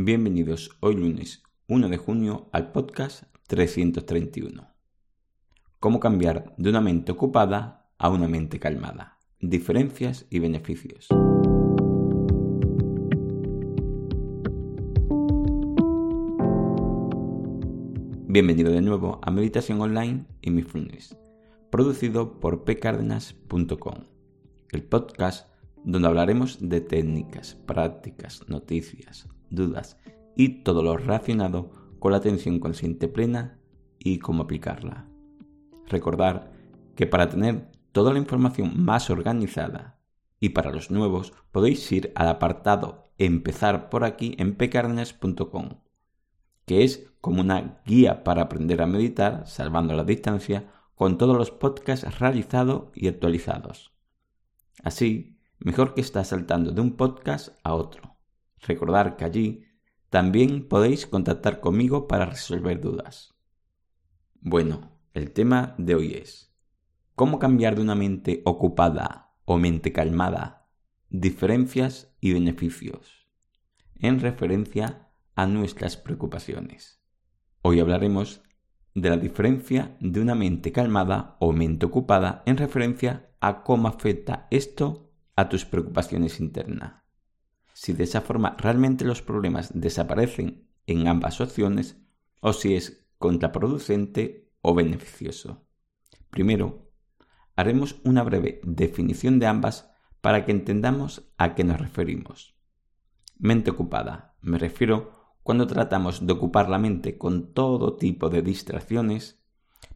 Bienvenidos hoy lunes 1 de junio al podcast 331. ¿Cómo cambiar de una mente ocupada a una mente calmada? Diferencias y beneficios. Bienvenido de nuevo a Meditación Online y Mindfulness, producido por pcardenas.com, el podcast donde hablaremos de técnicas, prácticas, noticias, dudas y todo lo relacionado con la atención consciente plena y cómo aplicarla. Recordar que para tener toda la información más organizada y para los nuevos podéis ir al apartado Empezar por aquí en pcardenas.com, que es como una guía para aprender a meditar salvando la distancia con todos los podcasts realizados y actualizados. Así, mejor que estar saltando de un podcast a otro. Recordar que allí también podéis contactar conmigo para resolver dudas. Bueno, el tema de hoy es ¿Cómo cambiar de una mente ocupada o mente calmada? Diferencias y beneficios. En referencia a nuestras preocupaciones. Hoy hablaremos de la diferencia de una mente calmada o mente ocupada en referencia a cómo afecta esto a tus preocupaciones internas. Si de esa forma realmente los problemas desaparecen en ambas opciones o si es contraproducente o beneficioso. Primero, haremos una breve definición de ambas para que entendamos a qué nos referimos. Mente ocupada. Me refiero cuando tratamos de ocupar la mente con todo tipo de distracciones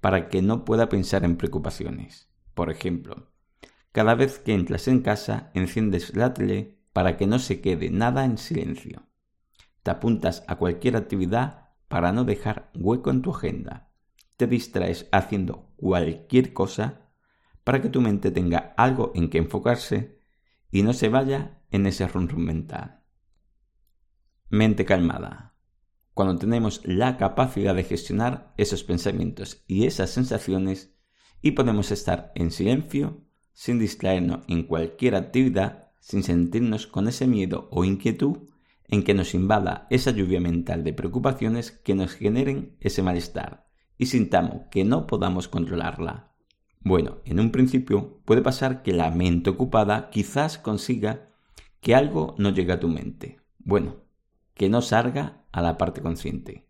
para que no pueda pensar en preocupaciones. Por ejemplo, cada vez que entras en casa, enciendes la tele para que no se quede nada en silencio. Te apuntas a cualquier actividad para no dejar hueco en tu agenda. Te distraes haciendo cualquier cosa para que tu mente tenga algo en que enfocarse y no se vaya en ese rum mental. Mente calmada. Cuando tenemos la capacidad de gestionar esos pensamientos y esas sensaciones y podemos estar en silencio sin distraernos en cualquier actividad, sin sentirnos con ese miedo o inquietud en que nos invada esa lluvia mental de preocupaciones que nos generen ese malestar y sintamos que no podamos controlarla. Bueno, en un principio puede pasar que la mente ocupada quizás consiga que algo no llegue a tu mente. Bueno, que no salga a la parte consciente,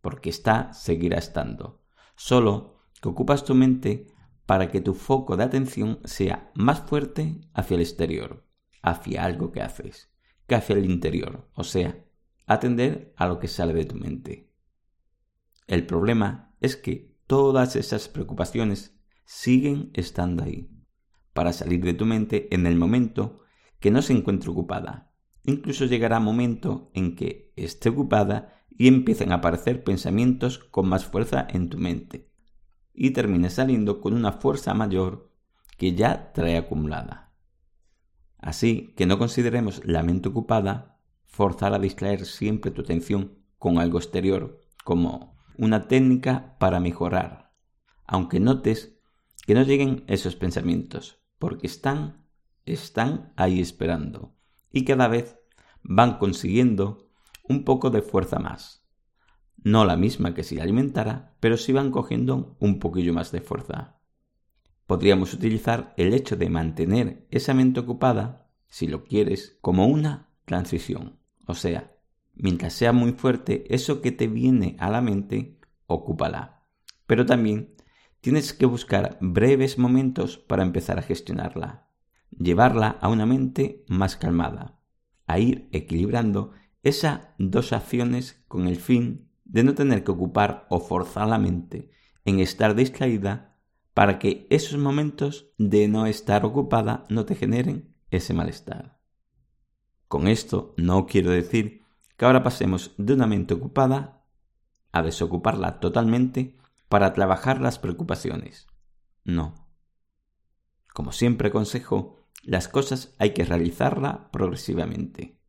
porque está, seguirá estando. Solo que ocupas tu mente para que tu foco de atención sea más fuerte hacia el exterior, hacia algo que haces, que hacia el interior, o sea, atender a lo que sale de tu mente. El problema es que todas esas preocupaciones siguen estando ahí, para salir de tu mente en el momento que no se encuentre ocupada. Incluso llegará momento en que esté ocupada y empiecen a aparecer pensamientos con más fuerza en tu mente, y termine saliendo con una fuerza mayor que ya trae acumulada. Así que no consideremos la mente ocupada forzar a distraer siempre tu atención con algo exterior, como una técnica para mejorar, aunque notes que no lleguen esos pensamientos, porque están, están ahí esperando, y cada vez van consiguiendo un poco de fuerza más no la misma que si alimentara, pero sí van cogiendo un poquillo más de fuerza. Podríamos utilizar el hecho de mantener esa mente ocupada, si lo quieres, como una transición. O sea, mientras sea muy fuerte eso que te viene a la mente, ocúpala. Pero también tienes que buscar breves momentos para empezar a gestionarla. Llevarla a una mente más calmada. A ir equilibrando esas dos acciones con el fin de no tener que ocupar o forzar la mente en estar distraída para que esos momentos de no estar ocupada no te generen ese malestar. Con esto no quiero decir que ahora pasemos de una mente ocupada a desocuparla totalmente para trabajar las preocupaciones. No. Como siempre aconsejo, las cosas hay que realizarlas progresivamente.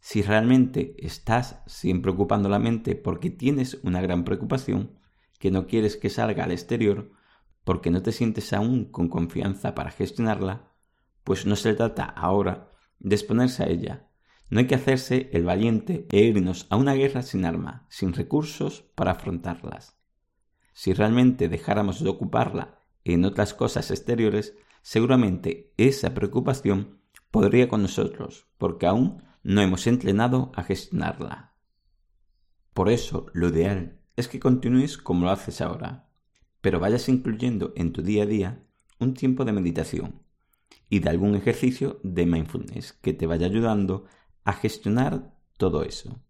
Si realmente estás siempre ocupando la mente porque tienes una gran preocupación, que no quieres que salga al exterior, porque no te sientes aún con confianza para gestionarla, pues no se trata ahora de exponerse a ella. No hay que hacerse el valiente e irnos a una guerra sin arma, sin recursos para afrontarlas. Si realmente dejáramos de ocuparla en otras cosas exteriores, seguramente esa preocupación podría con nosotros, porque aún no hemos entrenado a gestionarla. Por eso, lo ideal es que continúes como lo haces ahora, pero vayas incluyendo en tu día a día un tiempo de meditación y de algún ejercicio de mindfulness que te vaya ayudando a gestionar todo eso.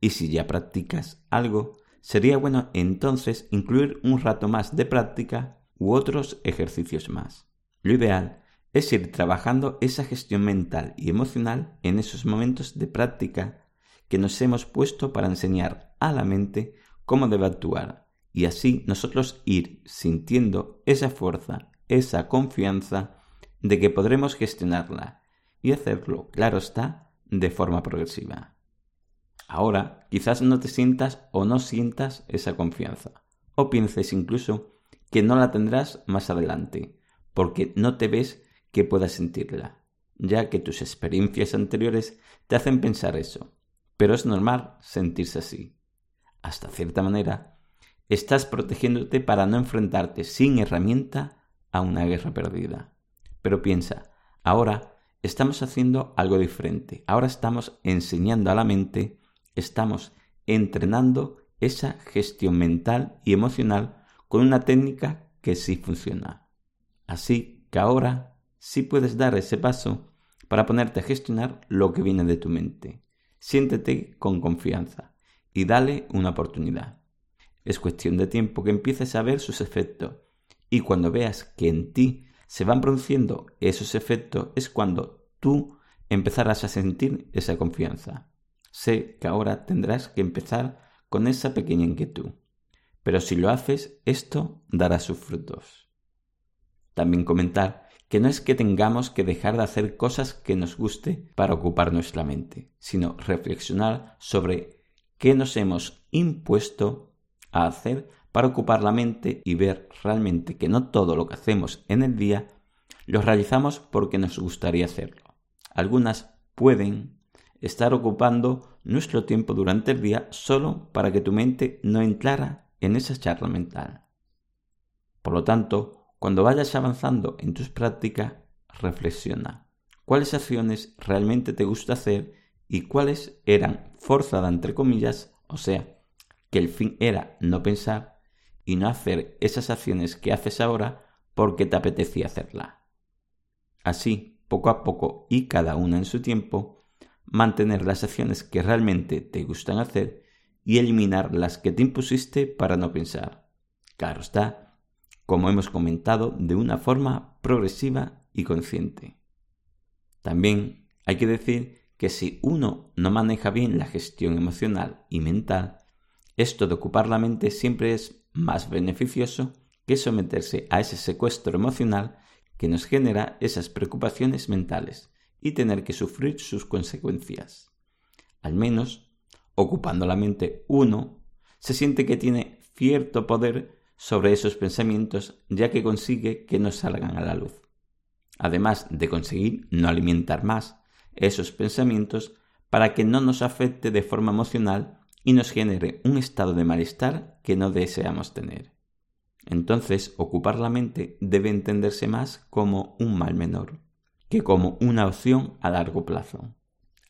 Y si ya practicas algo, sería bueno entonces incluir un rato más de práctica u otros ejercicios más. Lo ideal es ir trabajando esa gestión mental y emocional en esos momentos de práctica que nos hemos puesto para enseñar a la mente cómo debe actuar y así nosotros ir sintiendo esa fuerza, esa confianza de que podremos gestionarla y hacerlo, claro está, de forma progresiva. Ahora quizás no te sientas o no sientas esa confianza, o pienses incluso que no la tendrás más adelante, porque no te ves que puedas sentirla, ya que tus experiencias anteriores te hacen pensar eso, pero es normal sentirse así hasta cierta manera, estás protegiéndote para no enfrentarte sin herramienta a una guerra perdida. Pero piensa, ahora estamos haciendo algo diferente. Ahora estamos enseñando a la mente, estamos entrenando esa gestión mental y emocional con una técnica que sí funciona. Así que ahora sí puedes dar ese paso para ponerte a gestionar lo que viene de tu mente. Siéntete con confianza y dale una oportunidad. Es cuestión de tiempo que empieces a ver sus efectos y cuando veas que en ti se van produciendo esos efectos es cuando tú empezarás a sentir esa confianza. Sé que ahora tendrás que empezar con esa pequeña inquietud, pero si lo haces, esto dará sus frutos. También comentar que no es que tengamos que dejar de hacer cosas que nos guste para ocupar nuestra mente, sino reflexionar sobre ¿Qué nos hemos impuesto a hacer para ocupar la mente y ver realmente que no todo lo que hacemos en el día lo realizamos porque nos gustaría hacerlo. Algunas pueden estar ocupando nuestro tiempo durante el día solo para que tu mente no entrara en esa charla mental. Por lo tanto, cuando vayas avanzando en tus prácticas, reflexiona cuáles acciones realmente te gusta hacer y cuáles eran forzada entre comillas, o sea, que el fin era no pensar y no hacer esas acciones que haces ahora porque te apetecía hacerla. Así, poco a poco y cada una en su tiempo, mantener las acciones que realmente te gustan hacer y eliminar las que te impusiste para no pensar. Claro está, como hemos comentado, de una forma progresiva y consciente. También hay que decir que si uno no maneja bien la gestión emocional y mental, esto de ocupar la mente siempre es más beneficioso que someterse a ese secuestro emocional que nos genera esas preocupaciones mentales y tener que sufrir sus consecuencias. Al menos, ocupando la mente uno, se siente que tiene cierto poder sobre esos pensamientos ya que consigue que no salgan a la luz. Además de conseguir no alimentar más esos pensamientos para que no nos afecte de forma emocional y nos genere un estado de malestar que no deseamos tener. Entonces, ocupar la mente debe entenderse más como un mal menor, que como una opción a largo plazo.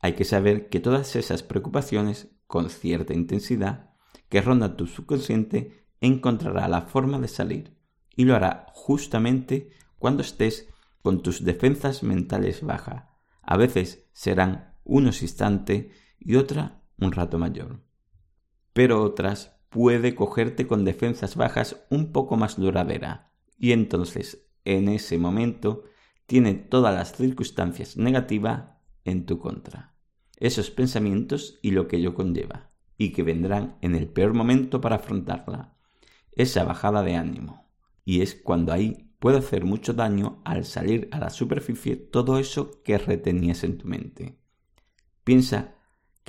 Hay que saber que todas esas preocupaciones, con cierta intensidad, que ronda tu subconsciente, encontrará la forma de salir, y lo hará justamente cuando estés con tus defensas mentales bajas, a veces serán unos instantes y otra un rato mayor. Pero otras puede cogerte con defensas bajas un poco más duradera y entonces en ese momento tiene todas las circunstancias negativas en tu contra. esos pensamientos y lo que ello conlleva, y que vendrán en el peor momento para afrontarla, esa bajada de ánimo. Y es cuando ahí puede hacer mucho daño al salir a la superficie todo eso que retenías en tu mente. Piensa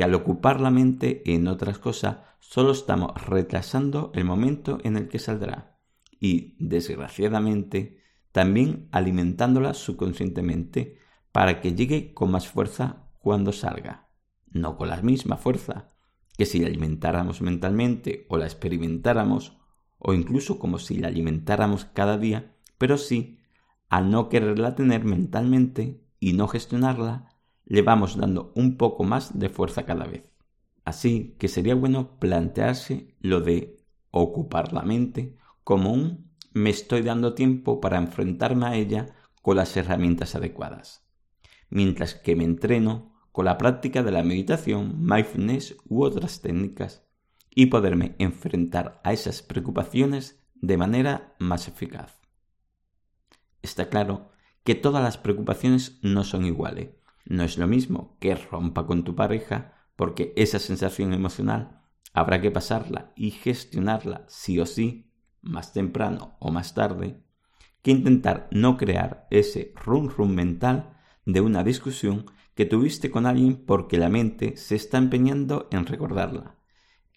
que al ocupar la mente en otras cosas solo estamos retrasando el momento en el que saldrá. Y, desgraciadamente, también alimentándola subconscientemente para que llegue con más fuerza cuando salga, no con la misma fuerza que si la alimentáramos mentalmente o la experimentáramos o incluso como si la alimentáramos cada día, pero sí, al no quererla tener mentalmente y no gestionarla, le vamos dando un poco más de fuerza cada vez. Así que sería bueno plantearse lo de ocupar la mente como un me estoy dando tiempo para enfrentarme a ella con las herramientas adecuadas, mientras que me entreno con la práctica de la meditación, mindfulness u otras técnicas y poderme enfrentar a esas preocupaciones de manera más eficaz. Está claro que todas las preocupaciones no son iguales no es lo mismo que rompa con tu pareja porque esa sensación emocional habrá que pasarla y gestionarla sí o sí, más temprano o más tarde, que intentar no crear ese rum rum mental de una discusión que tuviste con alguien porque la mente se está empeñando en recordarla.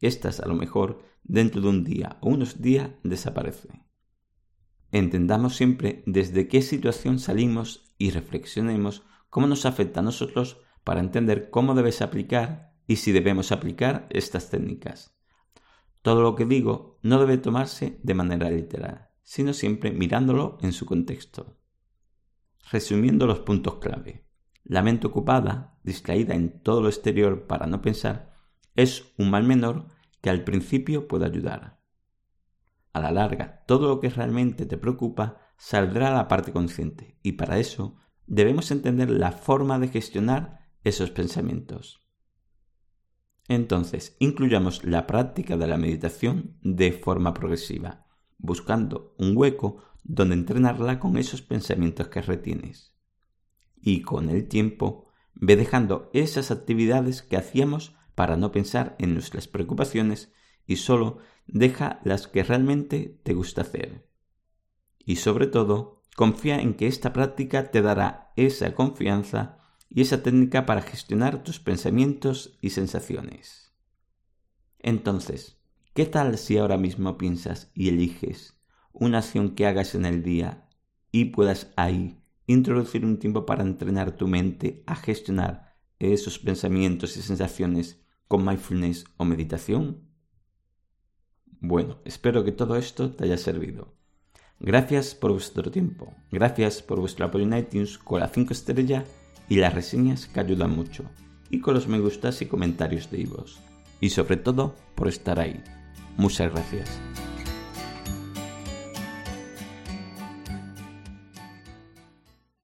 Estas a lo mejor dentro de un día o unos días desaparece. Entendamos siempre desde qué situación salimos y reflexionemos cómo nos afecta a nosotros para entender cómo debes aplicar y si debemos aplicar estas técnicas. Todo lo que digo no debe tomarse de manera literal, sino siempre mirándolo en su contexto. Resumiendo los puntos clave. La mente ocupada, distraída en todo lo exterior para no pensar, es un mal menor que al principio puede ayudar. A la larga, todo lo que realmente te preocupa saldrá a la parte consciente y para eso debemos entender la forma de gestionar esos pensamientos. Entonces, incluyamos la práctica de la meditación de forma progresiva, buscando un hueco donde entrenarla con esos pensamientos que retienes. Y con el tiempo, ve dejando esas actividades que hacíamos para no pensar en nuestras preocupaciones y solo deja las que realmente te gusta hacer. Y sobre todo, Confía en que esta práctica te dará esa confianza y esa técnica para gestionar tus pensamientos y sensaciones. Entonces, ¿qué tal si ahora mismo piensas y eliges una acción que hagas en el día y puedas ahí introducir un tiempo para entrenar tu mente a gestionar esos pensamientos y sensaciones con mindfulness o meditación? Bueno, espero que todo esto te haya servido. Gracias por vuestro tiempo, gracias por vuestro apoyo en iTunes con las 5 estrellas y las reseñas que ayudan mucho, y con los me gustas y comentarios de Ivos. Y sobre todo, por estar ahí. Muchas gracias.